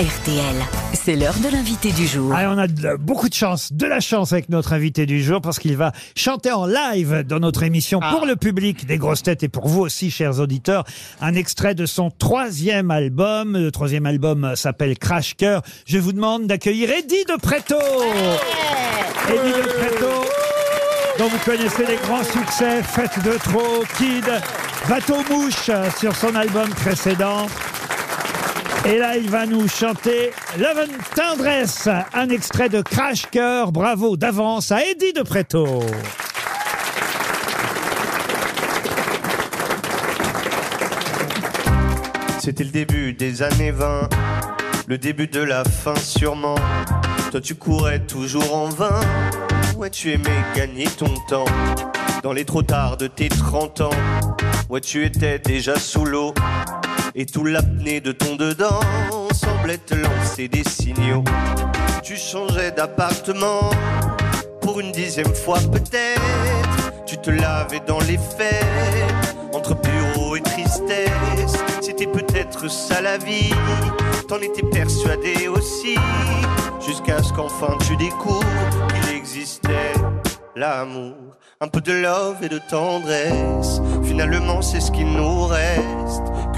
RTL. C'est l'heure de l'invité du jour. Ah, on a de- beaucoup de chance, de la chance avec notre invité du jour parce qu'il va chanter en live dans notre émission pour le public des grosses têtes et pour vous aussi, chers auditeurs, un extrait de son troisième album. Le troisième album s'appelle Crash Cœur. Je vous demande d'accueillir Eddie de Preto. Eddie de Preto, dont vous connaissez les grands succès, Fête de trop, Kid, Bateau Mouche sur son album précédent. Et là, il va nous chanter Love and Tendresse, un extrait de Crash Cœur. Bravo d'avance à Eddie de Preto. C'était le début des années 20, le début de la fin sûrement. Toi tu courais toujours en vain, ouais tu aimais gagner ton temps. Dans les trop tard de tes 30 ans, ouais tu étais déjà sous l'eau. Et tout l'apnée de ton dedans semblait te lancer des signaux. Tu changeais d'appartement pour une dixième fois peut-être. Tu te lavais dans les faits, entre bureau et tristesse. C'était peut-être ça la vie, t'en étais persuadé aussi. Jusqu'à ce qu'enfin tu découvres qu'il existait l'amour. Un peu de love et de tendresse, finalement c'est ce qu'il nous reste.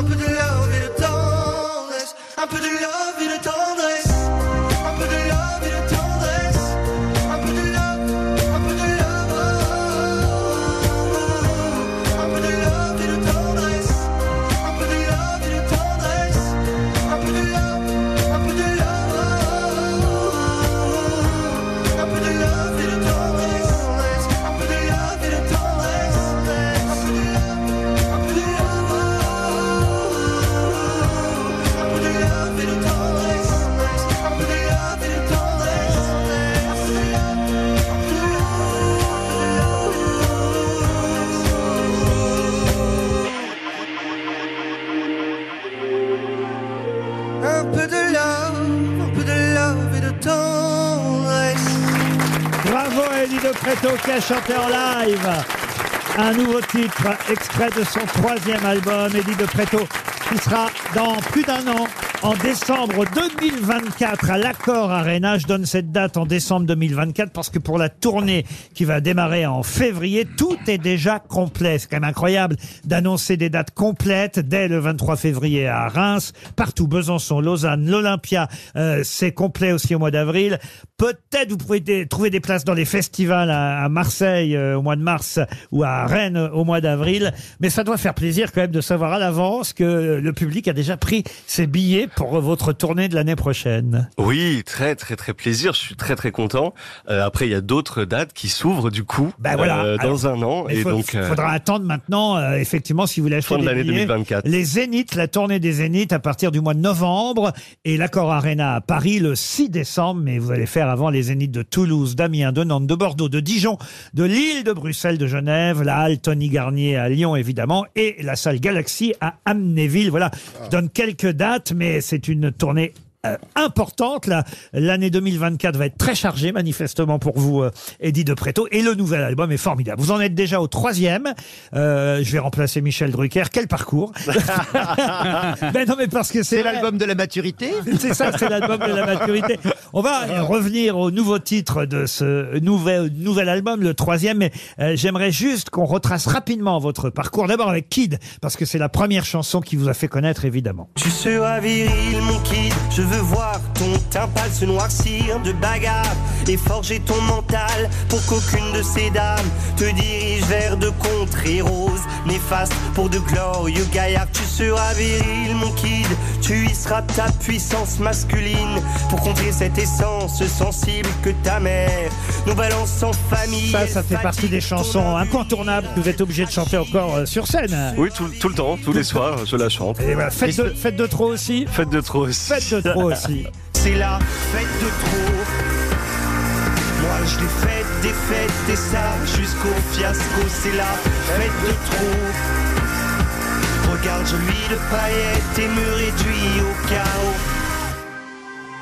un peu de love et de tendresse, un peu de love et de tendresse, de Preto qui a chanté en live. Un nouveau titre, extrait de son troisième album, Eddie de Preto, qui sera dans plus d'un an, en décembre 2024, à l'Accord Arena. Je donne cette date en décembre 2024 parce que pour la tournée qui va démarrer en février, tout est déjà complet. C'est quand même incroyable d'annoncer des dates complètes dès le 23 février à Reims, partout, Besançon, Lausanne, l'Olympia, euh, c'est complet aussi au mois d'avril. Peut-être vous pouvez trouver des places dans les festivals à, à Marseille euh, au mois de mars ou à Rennes au mois d'avril, mais ça doit faire plaisir quand même de savoir à l'avance que le public a déjà pris ses billets pour votre tournée de l'année prochaine. Oui, très très très plaisir. Je suis très très content. Euh, après, il y a d'autres dates qui s'ouvrent du coup Ben voilà. euh, dans Alors, un an Il et faut- donc euh, faudra attendre maintenant, euh, effectivement, si vous voulez acheter fin de des l'année billets, 2024. les Zéniths, la tournée des Zéniths à partir du mois de novembre et l'Accor Arena à Paris le 6 décembre. Mais vous allez faire avant les Zéniths de Toulouse, d'Amiens, de Nantes, de Bordeaux, de Dijon, de Lille, de Bruxelles, de Genève, la halle Tony Garnier à Lyon évidemment et la salle Galaxy à Amnéville. Voilà, je donne quelques dates, mais c'est une tournée euh, importante. là. L'année 2024 va être très chargée, manifestement, pour vous, euh, Eddie de Préto. Et le nouvel album est formidable. Vous en êtes déjà au troisième. Euh, je vais remplacer Michel Drucker. Quel parcours Ben non, mais parce que c'est l'album de la maturité C'est ça, c'est l'album de la maturité. On va euh, revenir au nouveau titre de ce nouvel, nouvel album, le troisième, mais euh, j'aimerais juste qu'on retrace rapidement votre parcours. D'abord avec Kid, parce que c'est la première chanson qui vous a fait connaître, évidemment. Tu seras viril, mon kid. Je veux voir ton teint pâle se noircir de bagarre et forger ton mental pour qu'aucune de ces dames te dirige vers de contrées roses néfastes pour de glorieux gaillards. Tu seras viril, mon kid. Tu y seras ta puissance masculine pour contrer cette essence sensible que ta mère nous balance en famille. Ça, ça fait partie des chansons incontournables que vous êtes obligé de chanter encore euh, sur scène. Oui, tout, tout le temps, tous les soirs, je la chante. Et voilà, faites, de, faites de trop aussi. Faites de trop aussi. Faites de trop C'est la fête de trop. Moi je l'ai faite, des fêtes et ça jusqu'au fiasco. C'est la fête de trop. Regarde, je lui de paillettes et me réduis au chaos.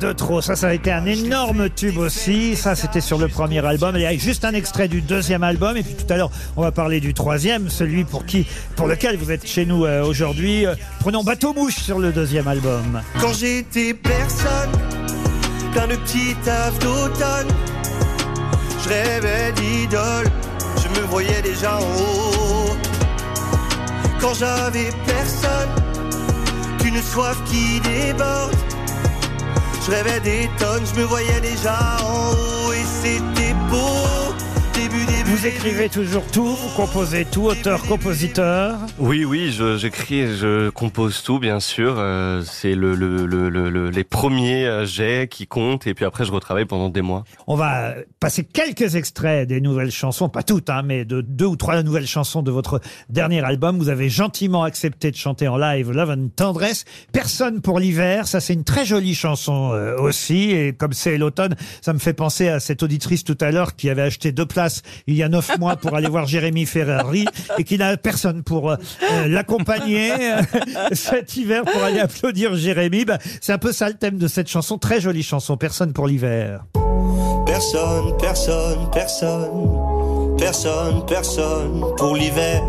De trop, ça, ça a été un énorme tube aussi. Ça, c'était sur le premier album. Il y a juste un extrait du deuxième album. Et puis tout à l'heure, on va parler du troisième, celui pour qui, pour lequel vous êtes chez nous euh, aujourd'hui. Euh, Prenons Bateau Mouche sur le deuxième album. Quand j'étais personne, plein de petits tafs d'automne, je rêvais d'idole, je me voyais déjà en haut. Quand j'avais personne, qu'une soif qui déborde, je rêvais des tonnes, je me voyais déjà en haut et c'était beau. Vous écrivez toujours tout, vous composez tout, auteur, compositeur. Oui, oui, j'écris et je compose tout, bien sûr. Euh, c'est le, le, le, le- le- les premiers euh, jets qui comptent et puis après je retravaille pendant des mois. On va passer quelques extraits des nouvelles chansons, pas toutes, hein, mais de deux ou trois nouvelles chansons de votre dernier album. Vous avez gentiment accepté de chanter en live Love and Tendresse. Personne pour l'hiver, ça c'est une très jolie chanson euh, aussi. Et comme c'est l'automne, ça me fait penser à cette auditrice tout à l'heure qui avait acheté deux places il y a neuf mois pour aller voir Jérémy Ferrari et qui n'a personne pour euh, euh, l'accompagner euh, cet hiver pour aller applaudir Jérémy. Bah, c'est un peu ça le thème de cette chanson, très jolie chanson. Personne pour l'hiver. Personne, personne, personne, personne, personne pour l'hiver.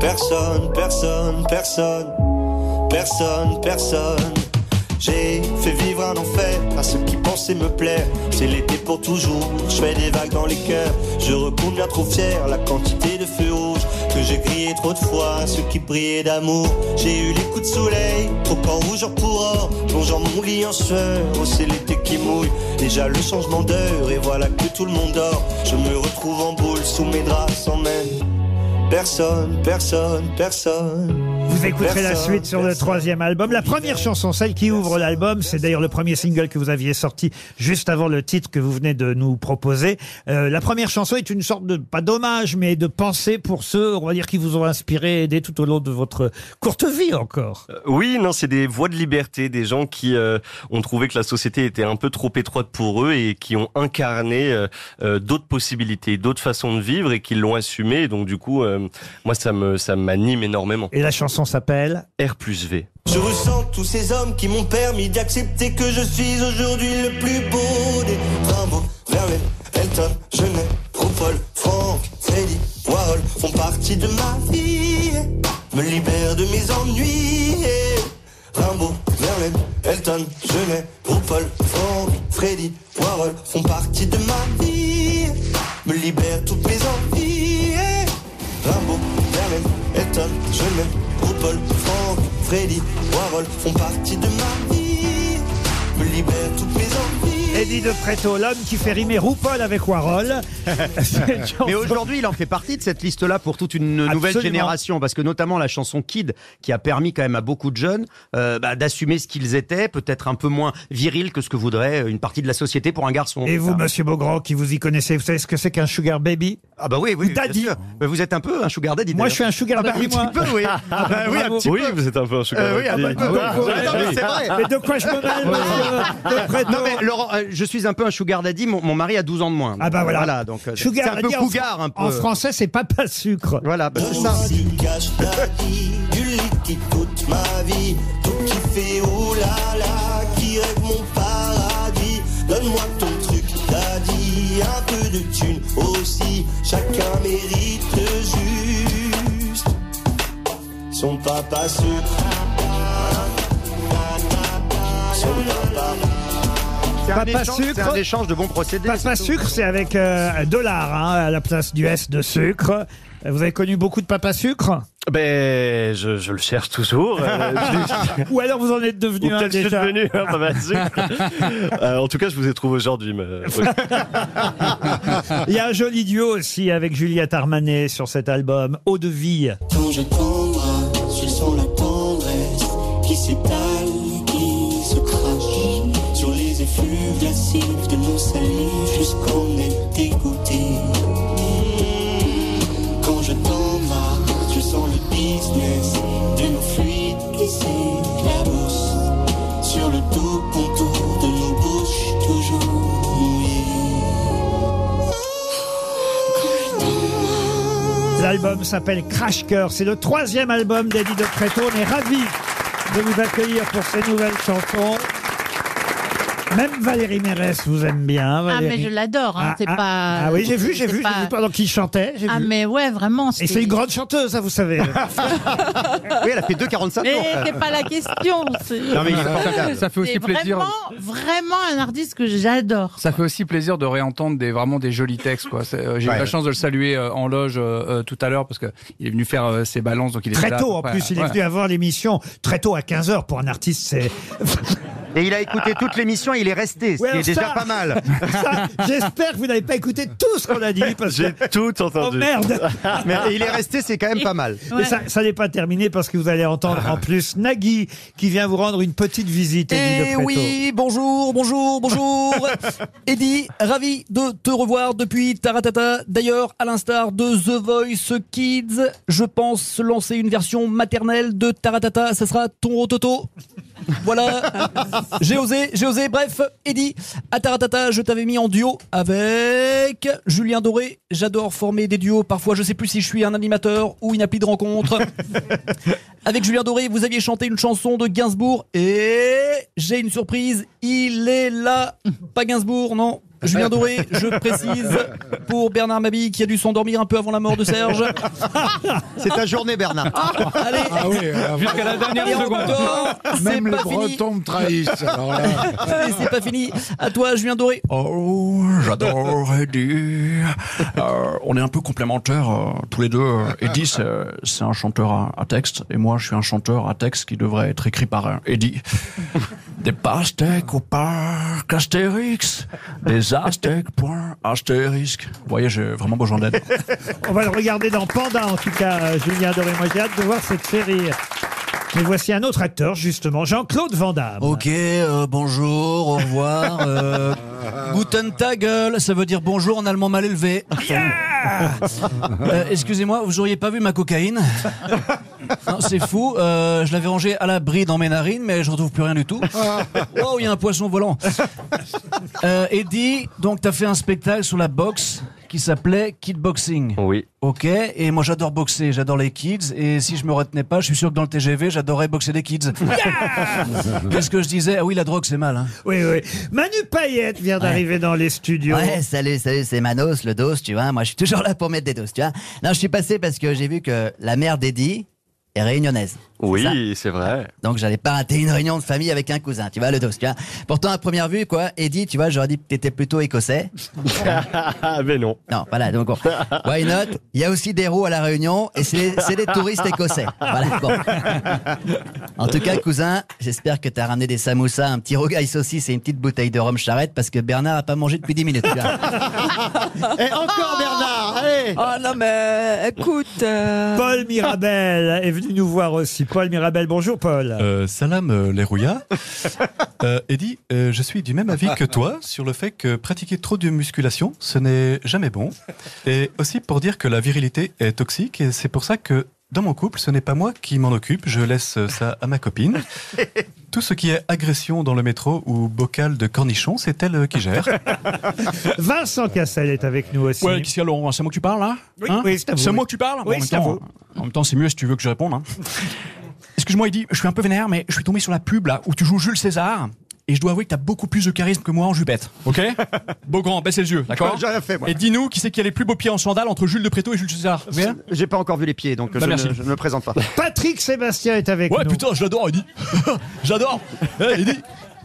Personne, personne, personne, personne, personne. J'ai fait vivre un enfer à ceux qui pensaient me plaire. C'est l'été pour toujours, je fais des vagues dans les cœurs. Je recouvre bien trop fier la quantité de feux rouges que j'ai grillé trop de fois à ceux qui brillaient d'amour. J'ai eu les coups de soleil, trop en rouge or pour or, plongeant mon lit en sueur. Oh, c'est l'été qui mouille, déjà le changement d'heure, et voilà que tout le monde dort. Je me retrouve en boule sous mes draps sans même personne, personne, personne. Vous écouterez la suite sur le troisième album. La première chanson, celle qui ouvre l'album, c'est d'ailleurs le premier single que vous aviez sorti juste avant le titre que vous venez de nous proposer. Euh, la première chanson est une sorte de, pas d'hommage, mais de pensée pour ceux, on va dire, qui vous ont inspiré et aidé tout au long de votre courte vie encore. Euh, Oui, non, c'est des voix de liberté, des gens qui euh, ont trouvé que la société était un peu trop étroite pour eux et qui ont incarné d'autres possibilités, d'autres façons de vivre et qui l'ont assumé. Et donc du coup, euh, moi, ça me ça m'anime énormément. Et la chanson s'appelle R plus V. Je ressens tous ces hommes qui m'ont permis d'accepter que je suis aujourd'hui le plus beau des Rimbaud, Verlaine, Elton, Genet, Paul, Franck, Freddy, Warhol font partie de ma vie, me libèrent de mes ennuis. Rimbaud, Verlaine, Elton, Genet, RuPaul, Franck, Freddy, Warhol font partie de ma vie. Me libère toutes mes envies. Elton, Genet, RuPaul, Franck, Freddy, Warhol font partie de ma vie. Me libère toutes mes envies. Eddie de Preto, l'homme qui fait rimer RuPaul avec Warhol. Chanson- Mais aujourd'hui, il en fait partie de cette liste-là pour toute une nouvelle Absolument. génération, parce que notamment la chanson Kid, qui a permis quand même à beaucoup de jeunes euh, bah, d'assumer ce qu'ils étaient, peut-être un peu moins viril que ce que voudrait une partie de la société pour un garçon. Et vous, monsieur Beaugrand, qui vous y connaissez, vous savez ce que c'est qu'un sugar baby? Ah bah oui, oui, Ou daddy. bien sûr. Mais vous êtes un peu un sugar daddy. Moi, je suis un sugar Ah bah, daddy, un moi. petit peu, oui. Ah bah oui, un petit Oui, peu. vous êtes un peu un sugar Euh, oui, daddy. un peu. Non, mais c'est vrai. Mais de quoi je me mêle, monsieur de Non mais Laurent, euh, je suis un peu un sugar daddy. Mon, mon mari a 12 ans de moins. Ah bah voilà. donc euh, c'est Sugar un peu daddy, en cougar fran- un peu. En français, c'est papa sucre. Voilà, bah, c'est ça. Cache ta vie, du liquide toute ma vie, tout qui fait oh là là, qui rêve mon paradis. Donne-moi ton un peu de thune aussi, chacun mérite juste son papa sucre. Son papa. C'est un, Papa échange, sucre. c'est un échange de bons procédés. Papa sucre, c'est avec euh, un dollar hein, à la place du S de sucre. Vous avez connu beaucoup de papa sucre? Ben, je, je le cherche toujours. euh, Ou alors vous en êtes Ou devenu un peut-être je suis déjà devenu un sucre. Euh, en tout cas, je vous ai trouvé aujourd'hui. mais- Il y a un joli duo aussi avec Juliette Armanet sur cet album, Eau de vie. Quand je t'embrasse, je sens la tendresse qui s'étale, s'appelle Crash Cœur. C'est le troisième album d'Eddie de Preto. On est ravis de vous accueillir pour ces nouvelles chansons. Même Valérie Mérès vous aime bien. Ah, Valérie. mais je l'adore, hein, Ah, c'est ah, pas. Ah oui, j'ai vu, j'ai c'est vu, j'ai pas- vu pendant qu'il chantait. j'ai Ah, vu. mais ouais, vraiment. Et c'est une grande chanteuse, ça, vous savez. Oui, elle a fait 2,45 Mais c'est pas la question. c'est- Non mais il est formidable. Ça fait aussi C'est plaisir. vraiment, vraiment un artiste que j'adore. Ça fait aussi plaisir de réentendre des vraiment des jolis textes quoi. C'est, euh, J'ai eu Ouais. la chance de le saluer euh, en loge euh, euh, tout à l'heure parce que il est venu faire euh, ses balances donc il est Très là, tôt, en plus, il est Ouais. venu avoir l'émission très tôt à 15h pour un artiste, c'est. Et il a écouté toute l'émission et il est resté, ce Ouais, qui est alors déjà ça- pas mal. Ça, J'espère que vous n'avez pas écouté tout ce qu'on a dit parce que. J'ai tout Oh entendu. merde Mais il est resté, c'est quand même pas mal. Mais ça, ça n'est pas terminé parce que vous allez entendre en plus Nagui qui vient vous rendre une petite visite. Eddie Eh oui, bonjour, bonjour, bonjour. Eddie, ravi de te revoir depuis Taratata. D'ailleurs, à l'instar de The Voice Kids, je pense lancer une version maternelle de Taratata. Ça sera ton rototo. Voilà, j'ai osé, j'ai osé. Bref, Eddie, à Taratata, je t'avais mis en duo avec Julien Doré. J'adore former des duos. Parfois, je sais plus si je suis un animateur ou une appli de rencontre. Avec Julien Doré, vous aviez chanté une chanson de Gainsbourg et j'ai une surprise, il est là. Pas Gainsbourg, non. Julien Doré, je précise, pour Bernard Mabille qui a dû s'endormir un peu avant la mort de Serge. C'est ta journée, Bernard. Allez, Ah oui, alors, Jusqu'à la dernière et seconde. encore, même les. Bretons me trahissent. Alors là, Et c'est pas fini. À toi, Julien Doré. Oh, j'adore Eddie. Euh, on est un peu complémentaires euh, tous les deux. Eddie, c'est c'est un chanteur à, à texte, et moi, je suis un chanteur à texte qui devrait être écrit par un Eddie. Des pastèques au parc Astérix, des aztèques point astérisque. Vous voyez, j'ai vraiment besoin d'aide. On va le regarder dans Panda, en tout cas, Julien Doré. Moi, j'ai hâte de voir cette série. Mais voici un autre acteur, justement, Jean-Claude Van Damme. Ok, euh, bonjour, au revoir. Euh, guten Tag, ça veut dire bonjour en allemand mal élevé. Euh, Excusez-moi, vous auriez pas vu ma cocaïne Non, c'est fou. euh, je l'avais rangée à l'abri dans mes narines, mais je retrouve plus rien du tout. Oh, il y a un poisson volant. Euh, Eddie, donc t'as fait un spectacle sur la boxe qui s'appelait Kidboxing. Oui. Ok, et moi j'adore boxer, j'adore les kids, et si je me retenais pas, je suis sûr que dans le TGV, j'adorais boxer des kids. Qu'est-ce que je disais? Ah oui, la drogue c'est mal. Hein. Oui, oui. Manu Payette vient d'arriver dans les studios. Ouais, salut, salut, c'est Manos, le dos, tu vois. Moi, je suis toujours là pour mettre des doses, tu vois. Non, je suis passé parce que j'ai vu que la mère d'Eddie est réunionnaise. Oui, c'est vrai. Donc j'allais pas rater une réunion de famille avec un cousin, tu vois, le dos, tu vois. Pourtant, à première vue, quoi, Eddie, tu vois, j'aurais dit que t'étais plutôt écossais. Mais non. Non, voilà, donc bon. Why not? Il y a aussi des roues à la Réunion et c'est c'est des touristes écossais. Voilà, bon. En tout cas, cousin, j'espère que t'as ramené des samoussas, un petit rogaille saucisse et une petite bouteille de rhum charrette parce que Bernard a pas mangé depuis 10 minutes. tu vois. Et encore Bernard, allez Oh non mais écoute. euh, Paul Mirabel est venu nous voir aussi. Paul Mirabel, bonjour Paul. Euh, salam euh, les rouillas. Euh, Eddie, euh, je suis du même avis que toi sur le fait que pratiquer trop de musculation, ce n'est jamais bon. Et aussi pour dire que la virilité est toxique et c'est pour ça que dans mon couple, ce n'est pas moi qui m'en occupe, je laisse ça à ma copine. Tout ce qui est agression dans le métro ou bocal de cornichons, c'est elle qui gère. Vincent Cassel est avec nous aussi. Ouais, qu'est-ce qu'il y a, Laurent C'est moi que tu parles, là Oui, Hein oui, c'est à vous, C'est moi que tu parles Oui, en, même c'est à temps, vous. en même temps, c'est mieux si tu veux que je réponde. hein. Excuse-moi, Eddie, je suis un peu vénère, mais je suis tombé sur la pub, là, où tu joues Jules César. Et je dois avouer que t'as beaucoup plus de charisme que moi en jupette, ok Beau grand, baisse les yeux, d'accord J'ai rien fait, moi. Et dis-nous qui c'est qui a les plus beaux pieds en sandales entre Jules de Préto et Jules César Bien J'ai pas encore vu les pieds, donc Bah, je, merci. ne, je ne me présente pas. Patrick Sébastien est avec Ouais, nous. putain, j'adore, Eddie. j'adore. Eh, Eddie,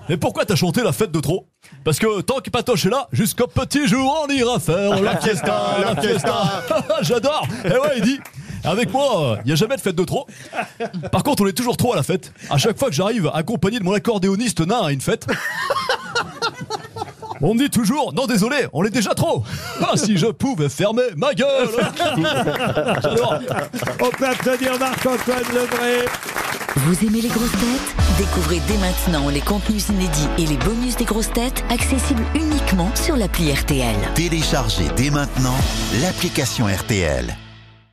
mais pourquoi t'as chanté la fête de trop? Parce que tant que Patoche est là, jusqu'au petit jour, on ira faire la fiesta, la fiesta. j'adore. Eh ouais, Eddie. Avec moi, il y a jamais de fête de trop. Par contre, on est toujours trop à la fête. À chaque fois que j'arrive accompagné de mon accordéoniste nain à une fête. On me dit toujours, non désolé, on est déjà trop. Ah, si je pouvais fermer ma gueule. J'adore. On peut applaudir Marc-Antoine Lebré. Vous aimez les grosses têtes? Découvrez dès maintenant les contenus inédits et les bonus des grosses têtes accessibles uniquement sur l'appli RTL. Téléchargez dès maintenant l'application RTL.